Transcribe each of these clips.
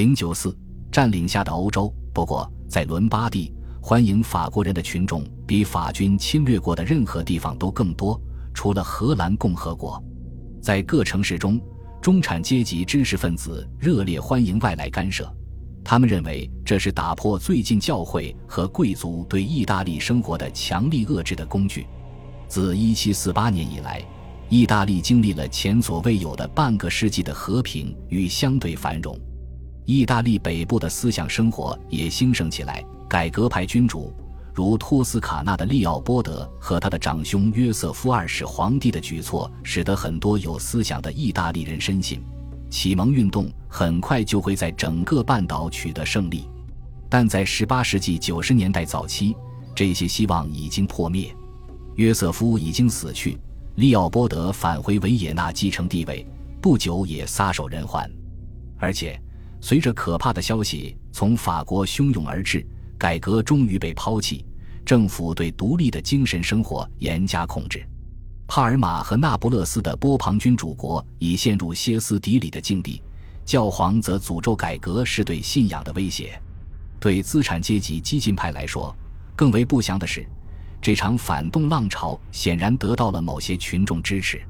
零九四占领下的欧洲。不过，在伦巴第，欢迎法国人的群众比法军侵略过的任何地方都更多，除了荷兰共和国。在各城市中，中产阶级知识分子热烈欢迎外来干涉，他们认为这是打破最近教会和贵族对意大利生活的强力遏制的工具。自1748年以来，意大利经历了前所未有的半个世纪的和平与相对繁荣。意大利北部的思想生活也兴盛起来，改革派君主如托斯卡纳的利奥波德和他的长兄约瑟夫二世皇帝的举措，使得很多有思想的意大利人深信，启蒙运动很快就会在整个半岛取得胜利。但在18世纪90年代早期，这些希望已经破灭。约瑟夫已经死去，利奥波德返回维也纳继承地位，不久也撒手人寰，而且。随着可怕的消息从法国汹涌而至，改革终于被抛弃，政府对独立的精神生活严加控制。帕尔马和那不勒斯的波旁君主国已陷入歇斯底里的境地，教皇则诅咒改革是对信仰的威胁。对资产阶级激进派来说，更为不祥的是，这场反动浪潮显然得到了某些群众支持。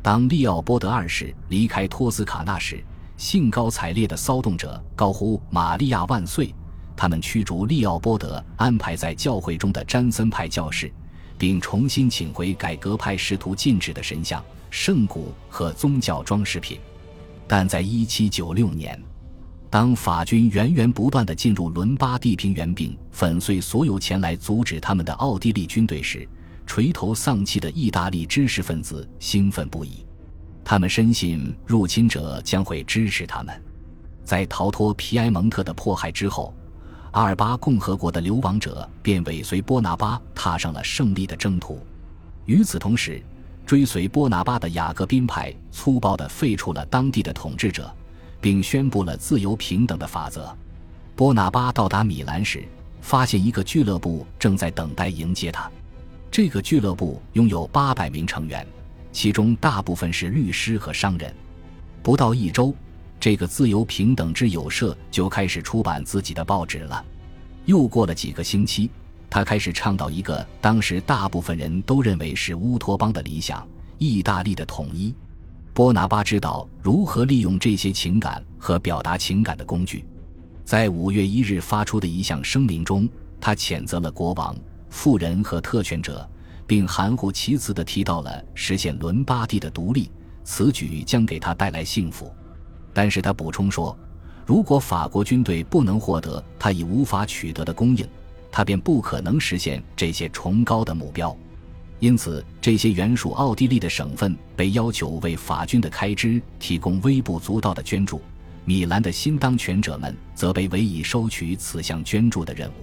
当利奥波德二世离开托斯卡纳时，兴高采烈的骚动者高呼“玛利亚万岁”！他们驱逐利奥波德安排在教会中的詹森派教士，并重新请回改革派试图禁止的神像、圣骨和宗教装饰品。但在1796年，当法军源源不断地进入伦巴第平原并粉碎所有前来阻止他们的奥地利军队时，垂头丧气的意大利知识分子兴奋不已。他们深信入侵者将会支持他们，在逃脱皮埃蒙特的迫害之后，阿尔巴共和国的流亡者便尾随波拿巴踏上了胜利的征途。与此同时，追随波拿巴的雅各宾派粗暴地废除了当地的统治者，并宣布了自由平等的法则。波拿巴到达米兰时，发现一个俱乐部正在等待迎接他。这个俱乐部拥有八百名成员。其中大部分是律师和商人。不到一周，这个自由平等之友社就开始出版自己的报纸了。又过了几个星期，他开始倡导一个当时大部分人都认为是乌托邦的理想——意大利的统一。波拿巴知道如何利用这些情感和表达情感的工具。在五月一日发出的一项声明中，他谴责了国王、富人和特权者。并含糊其辞地提到了实现伦巴第的独立，此举将给他带来幸福。但是他补充说，如果法国军队不能获得他已无法取得的供应，他便不可能实现这些崇高的目标。因此，这些原属奥地利的省份被要求为法军的开支提供微不足道的捐助，米兰的新当权者们则被委以收取此项捐助的任务。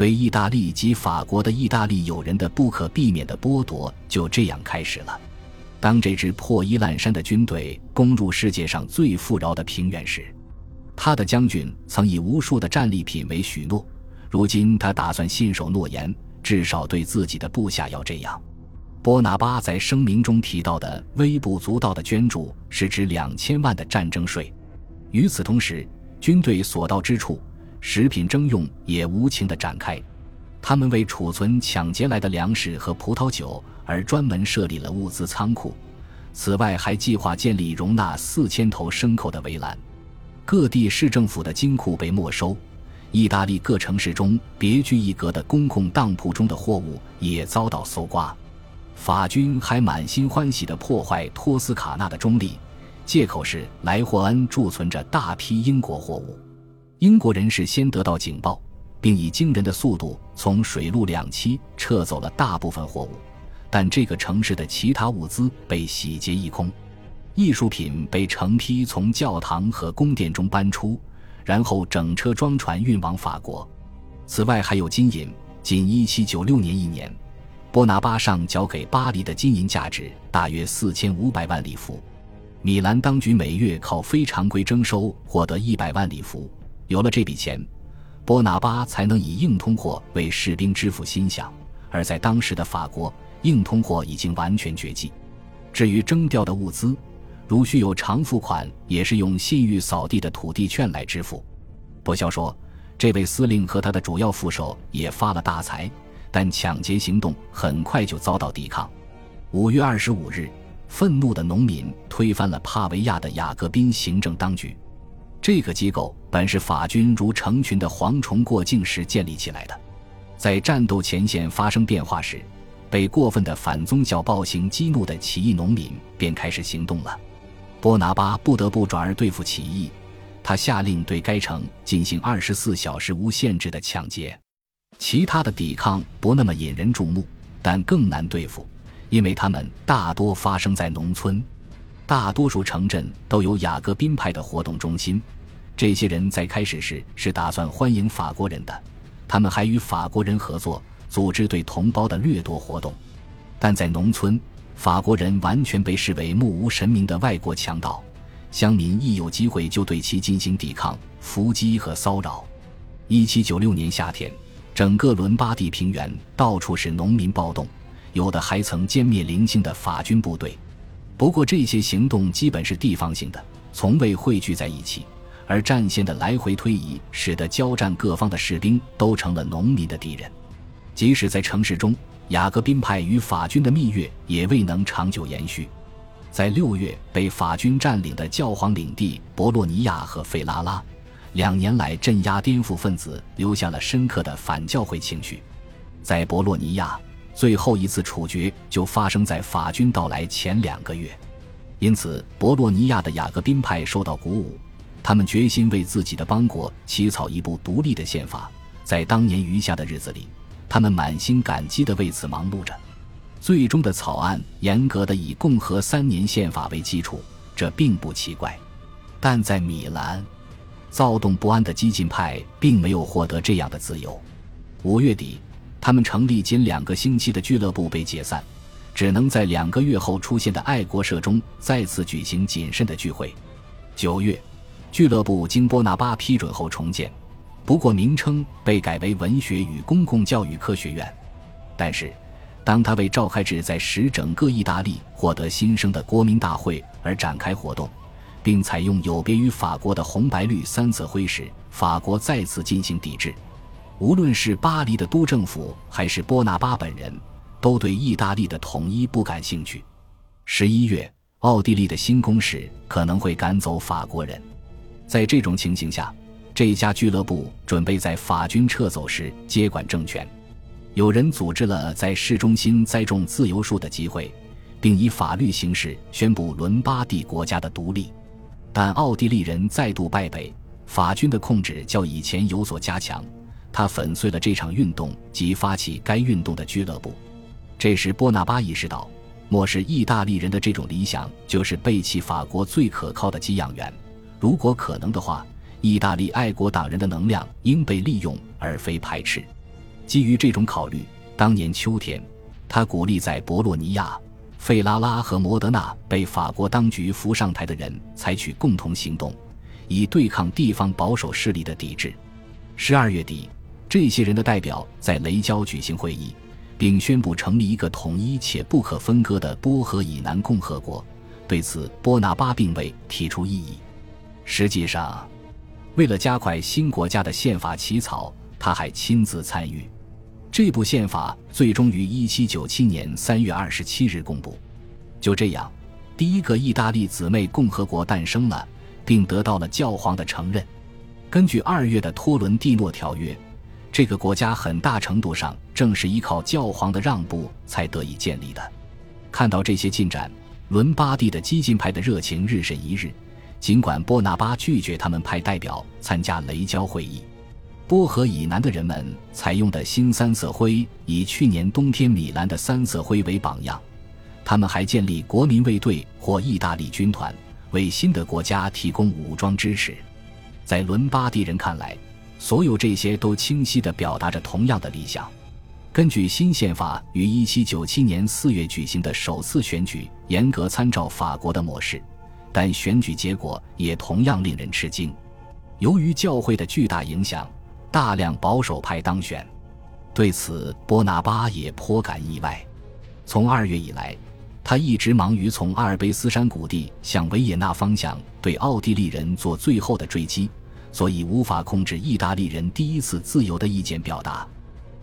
对意大利及法国的意大利友人的不可避免的剥夺就这样开始了。当这支破衣烂衫的军队攻入世界上最富饶的平原时，他的将军曾以无数的战利品为许诺。如今他打算信守诺言，至少对自己的部下要这样。波拿巴在声明中提到的微不足道的捐助，是指两千万的战争税。与此同时，军队所到之处。食品征用也无情地展开，他们为储存抢劫来的粮食和葡萄酒而专门设立了物资仓库。此外，还计划建立容纳四千头牲口的围栏。各地市政府的金库被没收，意大利各城市中别具一格的公共当铺中的货物也遭到搜刮。法军还满心欢喜地破坏托斯卡纳的中立，借口是莱霍恩贮存着大批英国货物。英国人士先得到警报，并以惊人的速度从水陆两栖撤走了大部分货物，但这个城市的其他物资被洗劫一空，艺术品被成批从教堂和宫殿中搬出，然后整车装船运往法国。此外，还有金银。仅1796年一年，波拿巴上交给巴黎的金银价值大约4500万里弗，米兰当局每月靠非常规征收获得100万里弗。有了这笔钱，波拿巴才能以硬通货为士兵支付薪饷。而在当时的法国，硬通货已经完全绝迹。至于征调的物资，如需有偿付款，也是用信誉扫地的土地券来支付。伯肖说，这位司令和他的主要副手也发了大财，但抢劫行动很快就遭到抵抗。五月二十五日，愤怒的农民推翻了帕维亚的雅各宾行政当局。这个机构本是法军如成群的蝗虫过境时建立起来的，在战斗前线发生变化时，被过分的反宗教暴行激怒的起义农民便开始行动了。波拿巴不得不转而对付起义，他下令对该城进行二十四小时无限制的抢劫。其他的抵抗不那么引人注目，但更难对付，因为他们大多发生在农村。大多数城镇都有雅各宾派的活动中心，这些人在开始时是打算欢迎法国人的，他们还与法国人合作，组织对同胞的掠夺活动。但在农村，法国人完全被视为目无神明的外国强盗，乡民一有机会就对其进行抵抗、伏击和骚扰。一七九六年夏天，整个伦巴第平原到处是农民暴动，有的还曾歼灭零星的法军部队。不过，这些行动基本是地方性的，从未汇聚在一起。而战线的来回推移，使得交战各方的士兵都成了农民的敌人。即使在城市中，雅各宾派与法军的蜜月也未能长久延续。在六月被法军占领的教皇领地博洛尼亚和费拉拉，两年来镇压颠覆分子，留下了深刻的反教会情绪。在博洛尼亚。最后一次处决就发生在法军到来前两个月，因此博洛尼亚的雅各宾派受到鼓舞，他们决心为自己的邦国起草一部独立的宪法。在当年余下的日子里，他们满心感激地为此忙碌着。最终的草案严格的以共和三年宪法为基础，这并不奇怪。但在米兰，躁动不安的激进派并没有获得这样的自由。五月底。他们成立仅两个星期的俱乐部被解散，只能在两个月后出现的爱国社中再次举行谨慎的聚会。九月，俱乐部经波拿巴批准后重建，不过名称被改为文学与公共教育科学院。但是，当他为召开旨在使整个意大利获得新生的国民大会而展开活动，并采用有别于法国的红白绿三色徽时，法国再次进行抵制。无论是巴黎的督政府还是波拿巴本人，都对意大利的统一不感兴趣。十一月，奥地利的新攻势可能会赶走法国人。在这种情形下，这家俱乐部准备在法军撤走时接管政权。有人组织了在市中心栽种自由树的集会，并以法律形式宣布伦巴第国家的独立。但奥地利人再度败北，法军的控制较以前有所加强。他粉碎了这场运动及发起该运动的俱乐部。这时，波拿巴意识到，漠视意大利人的这种理想就是背弃法国最可靠的给养员。如果可能的话，意大利爱国党人的能量应被利用，而非排斥。基于这种考虑，当年秋天，他鼓励在博洛尼亚、费拉拉和摩德纳被法国当局扶上台的人采取共同行动，以对抗地方保守势力的抵制。十二月底。这些人的代表在雷焦举行会议，并宣布成立一个统一且不可分割的波河以南共和国。对此，波拿巴并未提出异议。实际上，为了加快新国家的宪法起草，他还亲自参与。这部宪法最终于1797年3月27日公布。就这样，第一个意大利姊妹共和国诞生了，并得到了教皇的承认。根据二月的托伦蒂诺条约。这个国家很大程度上正是依靠教皇的让步才得以建立的。看到这些进展，伦巴第的激进派的热情日甚一日。尽管波拿巴拒绝他们派代表参加雷焦会议，波河以南的人们采用的新三色徽以去年冬天米兰的三色徽为榜样。他们还建立国民卫队或意大利军团，为新的国家提供武装支持。在伦巴第人看来。所有这些都清晰地表达着同样的理想。根据新宪法于1797年4月举行的首次选举，严格参照法国的模式，但选举结果也同样令人吃惊。由于教会的巨大影响，大量保守派当选。对此，波拿巴也颇感意外。从二月以来，他一直忙于从阿尔卑斯山谷地向维也纳方向对奥地利人做最后的追击，所以无法控制意大利人第一次自由的意见表达。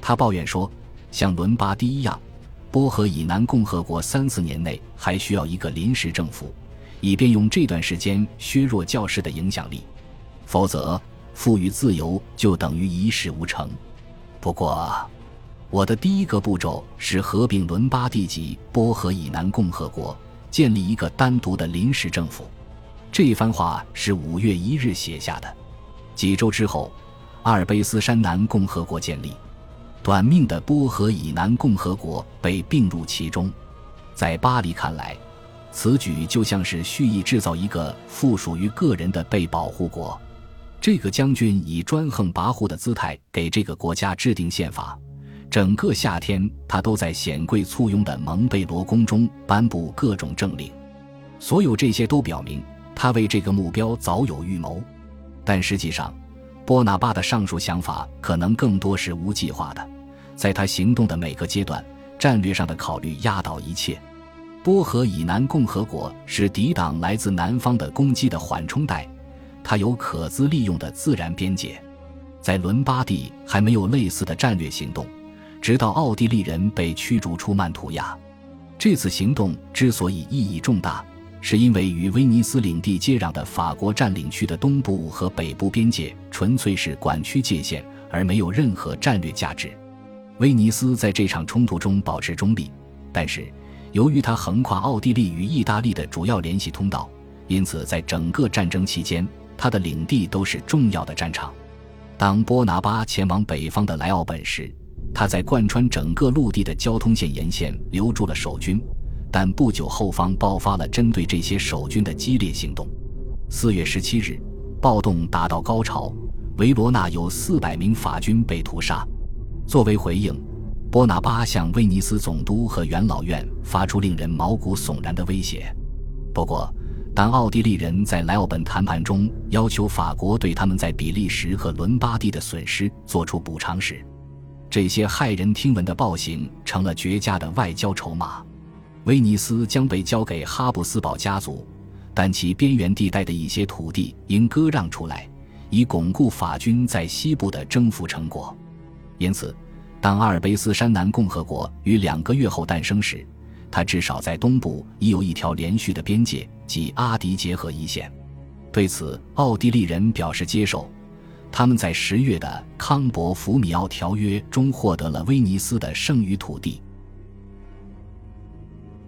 他抱怨说：“像伦巴第一样，波河以南共和国三四年内还需要一个临时政府，以便用这段时间削弱教士的影响力，否则赋予自由就等于一事无成。”不过。我的第一个步骤是合并伦巴第及波河以南共和国，建立一个单独的临时政府。这一番话是五月一日写下的。几周之后，阿尔卑斯山南共和国建立，短命的波河以南共和国被并入其中。在巴黎看来，此举就像是蓄意制造一个附属于个人的被保护国。这个将军以专横跋扈的姿态给这个国家制定宪法。整个夏天，他都在显贵簇拥的蒙贝罗宫中颁布各种政令。所有这些都表明，他为这个目标早有预谋。但实际上，波拿巴的上述想法可能更多是无计划的。在他行动的每个阶段，战略上的考虑压倒一切。波河以南共和国是抵挡来自南方的攻击的缓冲带，它有可资利用的自然边界。在伦巴第还没有类似的战略行动。直到奥地利人被驱逐出曼图亚，这次行动之所以意义重大，是因为与威尼斯领地接壤的法国占领区的东部和北部边界纯粹是管区界限，而没有任何战略价值。威尼斯在这场冲突中保持中立，但是由于它横跨奥地利与意大利的主要联系通道，因此在整个战争期间，它的领地都是重要的战场。当波拿巴前往北方的莱奥本时，他在贯穿整个陆地的交通线沿线留住了守军，但不久后方爆发了针对这些守军的激烈行动。四月十七日，暴动达到高潮，维罗纳有四百名法军被屠杀。作为回应，波拿巴向威尼斯总督和元老院发出令人毛骨悚然的威胁。不过，当奥地利人在莱奥本谈判中要求法国对他们在比利时和伦巴第的损失做出补偿时，这些骇人听闻的暴行成了绝佳的外交筹码，威尼斯将被交给哈布斯堡家族，但其边缘地带的一些土地应割让出来，以巩固法军在西部的征服成果。因此，当阿尔卑斯山南共和国于两个月后诞生时，它至少在东部已有一条连续的边界，即阿迪结合一线。对此，奥地利人表示接受。他们在十月的康伯福米奥条约中获得了威尼斯的剩余土地。